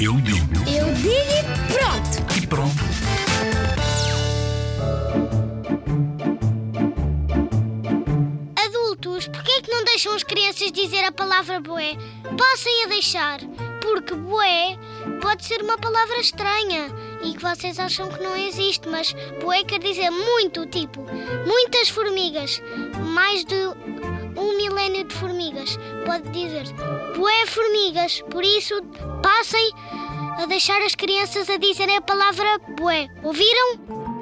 Eu digo Eu digo e pronto! e pronto. Adultos, porquê é que não deixam as crianças dizer a palavra boé? Passem a deixar, porque boé pode ser uma palavra estranha e que vocês acham que não existe, mas boé quer dizer muito, tipo, muitas formigas, mais de um milénio de formigas. Pode dizer boé formigas, por isso passem a deixar as crianças a dizerem a palavra boé. Ouviram?